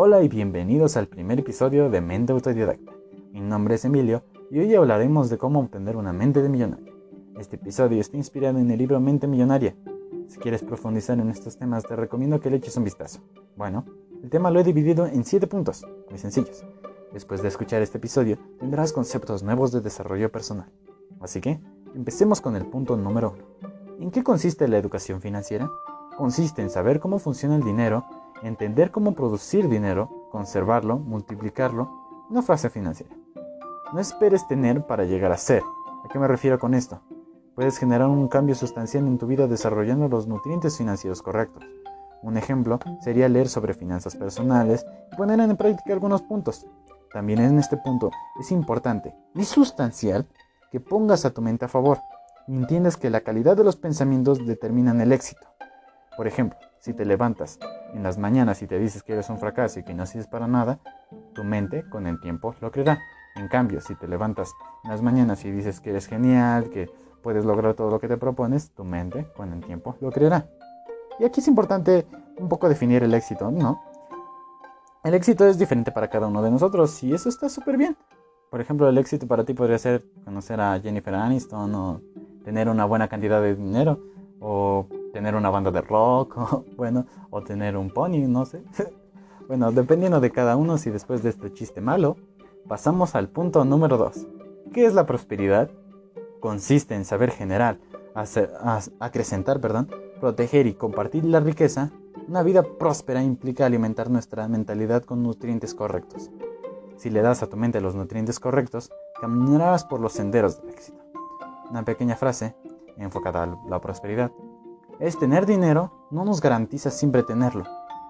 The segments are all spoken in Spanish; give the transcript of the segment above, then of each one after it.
Hola y bienvenidos al primer episodio de Mente Autodidacta. Mi nombre es Emilio y hoy hablaremos de cómo obtener una mente de millonario. Este episodio está inspirado en el libro Mente Millonaria. Si quieres profundizar en estos temas te recomiendo que le eches un vistazo. Bueno, el tema lo he dividido en 7 puntos, muy sencillos. Después de escuchar este episodio tendrás conceptos nuevos de desarrollo personal. Así que, empecemos con el punto número 1. ¿En qué consiste la educación financiera? Consiste en saber cómo funciona el dinero entender cómo producir dinero, conservarlo, multiplicarlo, una frase financiera. No esperes tener para llegar a ser. ¿A qué me refiero con esto? Puedes generar un cambio sustancial en tu vida desarrollando los nutrientes financieros correctos. Un ejemplo sería leer sobre finanzas personales y poner en práctica algunos puntos. También en este punto es importante y sustancial que pongas a tu mente a favor y entiendas que la calidad de los pensamientos determinan el éxito. Por ejemplo, si te levantas en las mañanas y te dices que eres un fracaso y que no sirves para nada, tu mente con el tiempo lo creerá. En cambio, si te levantas en las mañanas y dices que eres genial, que puedes lograr todo lo que te propones, tu mente con el tiempo lo creerá. Y aquí es importante un poco definir el éxito, ¿no? El éxito es diferente para cada uno de nosotros y eso está súper bien. Por ejemplo, el éxito para ti podría ser conocer a Jennifer Aniston o tener una buena cantidad de dinero o tener una banda de rock, o, bueno, o tener un pony, no sé. bueno, dependiendo de cada uno, si después de este chiste malo, pasamos al punto número 2. ¿Qué es la prosperidad? Consiste en saber generar, hacer, acrecentar, perdón, proteger y compartir la riqueza. Una vida próspera implica alimentar nuestra mentalidad con nutrientes correctos. Si le das a tu mente los nutrientes correctos, caminarás por los senderos del éxito. Una pequeña frase enfocada a la prosperidad es tener dinero no nos garantiza siempre tenerlo.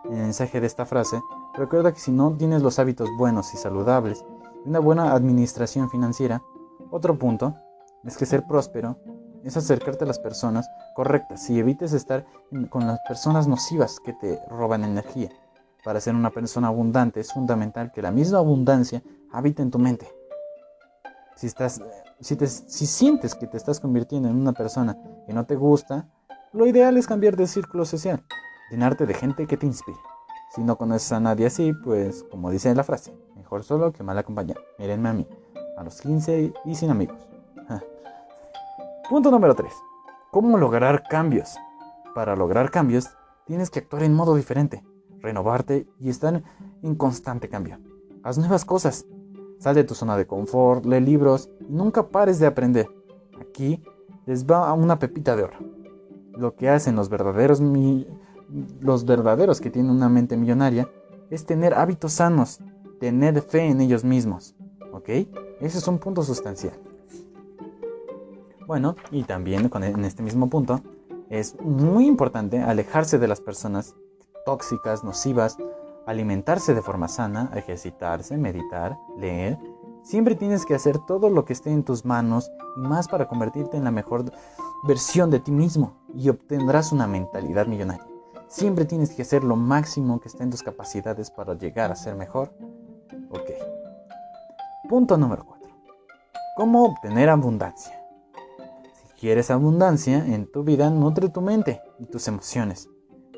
En el mensaje de esta frase, recuerda que si no tienes los hábitos buenos y saludables y una buena administración financiera, otro punto es que ser próspero es acercarte a las personas correctas y evites estar con las personas nocivas que te roban energía. Para ser una persona abundante es fundamental que la misma abundancia habite en tu mente. Si, estás, si, si sientes que te estás convirtiendo en una persona que no te gusta, lo ideal es cambiar de círculo social, llenarte de gente que te inspire. Si no conoces a nadie así, pues como dice la frase, mejor solo que mal acompañado. Mírenme a mí, a los 15 y sin amigos. Punto número 3. ¿Cómo lograr cambios? Para lograr cambios, tienes que actuar en modo diferente, renovarte y estar en constante cambio. Haz nuevas cosas. Sal de tu zona de confort, lee libros y nunca pares de aprender. Aquí les va una pepita de oro lo que hacen los verdaderos, los verdaderos que tienen una mente millonaria es tener hábitos sanos, tener fe en ellos mismos. ¿Ok? Ese es un punto sustancial. Bueno, y también con, en este mismo punto, es muy importante alejarse de las personas tóxicas, nocivas, alimentarse de forma sana, ejercitarse, meditar, leer. Siempre tienes que hacer todo lo que esté en tus manos y más para convertirte en la mejor versión de ti mismo y obtendrás una mentalidad millonaria. Siempre tienes que hacer lo máximo que esté en tus capacidades para llegar a ser mejor. Ok. Punto número 4. ¿Cómo obtener abundancia? Si quieres abundancia en tu vida, nutre tu mente y tus emociones.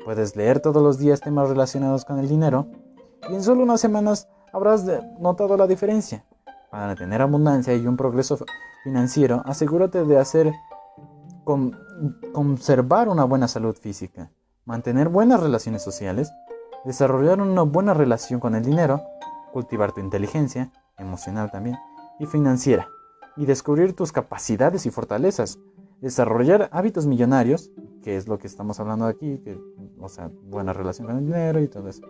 Puedes leer todos los días temas relacionados con el dinero y en solo unas semanas habrás notado la diferencia. Para tener abundancia y un progreso financiero, asegúrate de hacer conservar una buena salud física, mantener buenas relaciones sociales, desarrollar una buena relación con el dinero, cultivar tu inteligencia, emocional también, y financiera, y descubrir tus capacidades y fortalezas, desarrollar hábitos millonarios, que es lo que estamos hablando aquí, que, o sea, buena relación con el dinero y todo eso.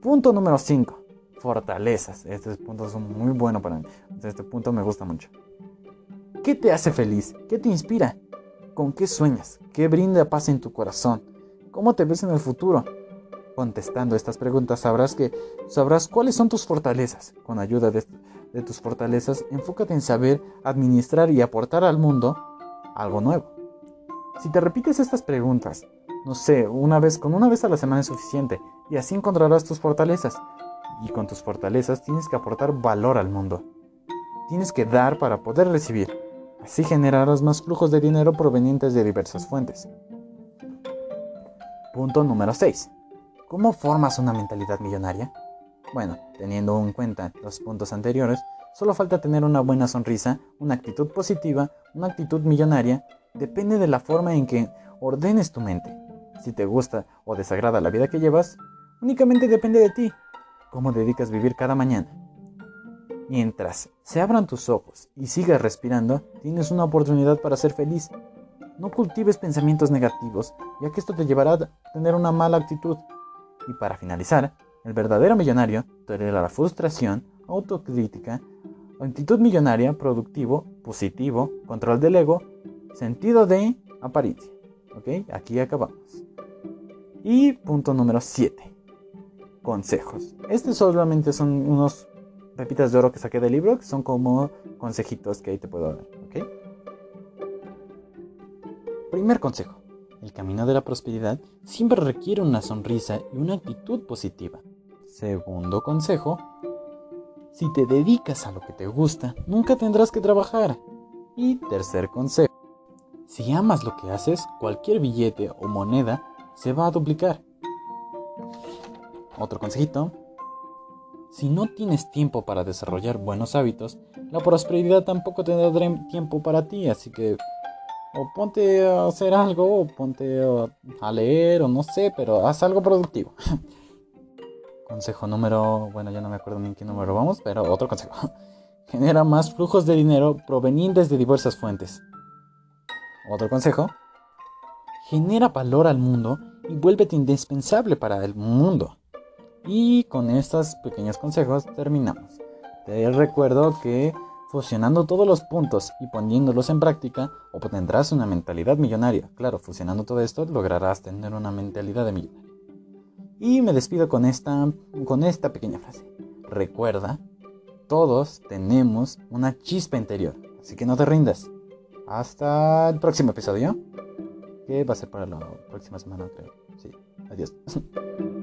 Punto número 5, fortalezas. Este punto es muy bueno para mí. Este punto me gusta mucho. ¿Qué te hace feliz? ¿Qué te inspira? ¿Con qué sueñas? ¿Qué brinda paz en tu corazón? ¿Cómo te ves en el futuro? Contestando estas preguntas sabrás que sabrás cuáles son tus fortalezas. Con ayuda de, de tus fortalezas, enfócate en saber administrar y aportar al mundo algo nuevo. Si te repites estas preguntas, no sé, una vez con una vez a la semana es suficiente y así encontrarás tus fortalezas. Y con tus fortalezas tienes que aportar valor al mundo. Tienes que dar para poder recibir. Así generarás más flujos de dinero provenientes de diversas fuentes. Punto número 6. ¿Cómo formas una mentalidad millonaria? Bueno, teniendo en cuenta los puntos anteriores, solo falta tener una buena sonrisa, una actitud positiva, una actitud millonaria. Depende de la forma en que ordenes tu mente. Si te gusta o desagrada la vida que llevas, únicamente depende de ti. Cómo dedicas vivir cada mañana. Mientras se abran tus ojos y sigas respirando, tienes una oportunidad para ser feliz. No cultives pensamientos negativos, ya que esto te llevará a tener una mala actitud. Y para finalizar, el verdadero millonario tolera la frustración, autocrítica, actitud millonaria, productivo, positivo, control del ego, sentido de apariencia. ¿Ok? Aquí acabamos. Y punto número 7. Consejos. Estos solamente son unos pepitas de oro que saqué del libro, son como consejitos que ahí te puedo dar. ¿Ok? Primer consejo. El camino de la prosperidad siempre requiere una sonrisa y una actitud positiva. Segundo consejo. Si te dedicas a lo que te gusta, nunca tendrás que trabajar. Y tercer consejo. Si amas lo que haces, cualquier billete o moneda se va a duplicar. Otro consejito. Si no tienes tiempo para desarrollar buenos hábitos, la prosperidad tampoco tendrá tiempo para ti, así que o ponte a hacer algo, o ponte a leer, o no sé, pero haz algo productivo. consejo número, bueno, ya no me acuerdo ni en qué número vamos, pero otro consejo. Genera más flujos de dinero provenientes de diversas fuentes. Otro consejo. Genera valor al mundo y vuélvete indispensable para el mundo. Y con estos pequeños consejos terminamos. Te recuerdo que fusionando todos los puntos y poniéndolos en práctica, obtendrás una mentalidad millonaria. Claro, fusionando todo esto lograrás tener una mentalidad de millonario. Y me despido con esta, con esta pequeña frase. Recuerda, todos tenemos una chispa interior, así que no te rindas. Hasta el próximo episodio, que va a ser para la próxima semana, creo. Sí, adiós.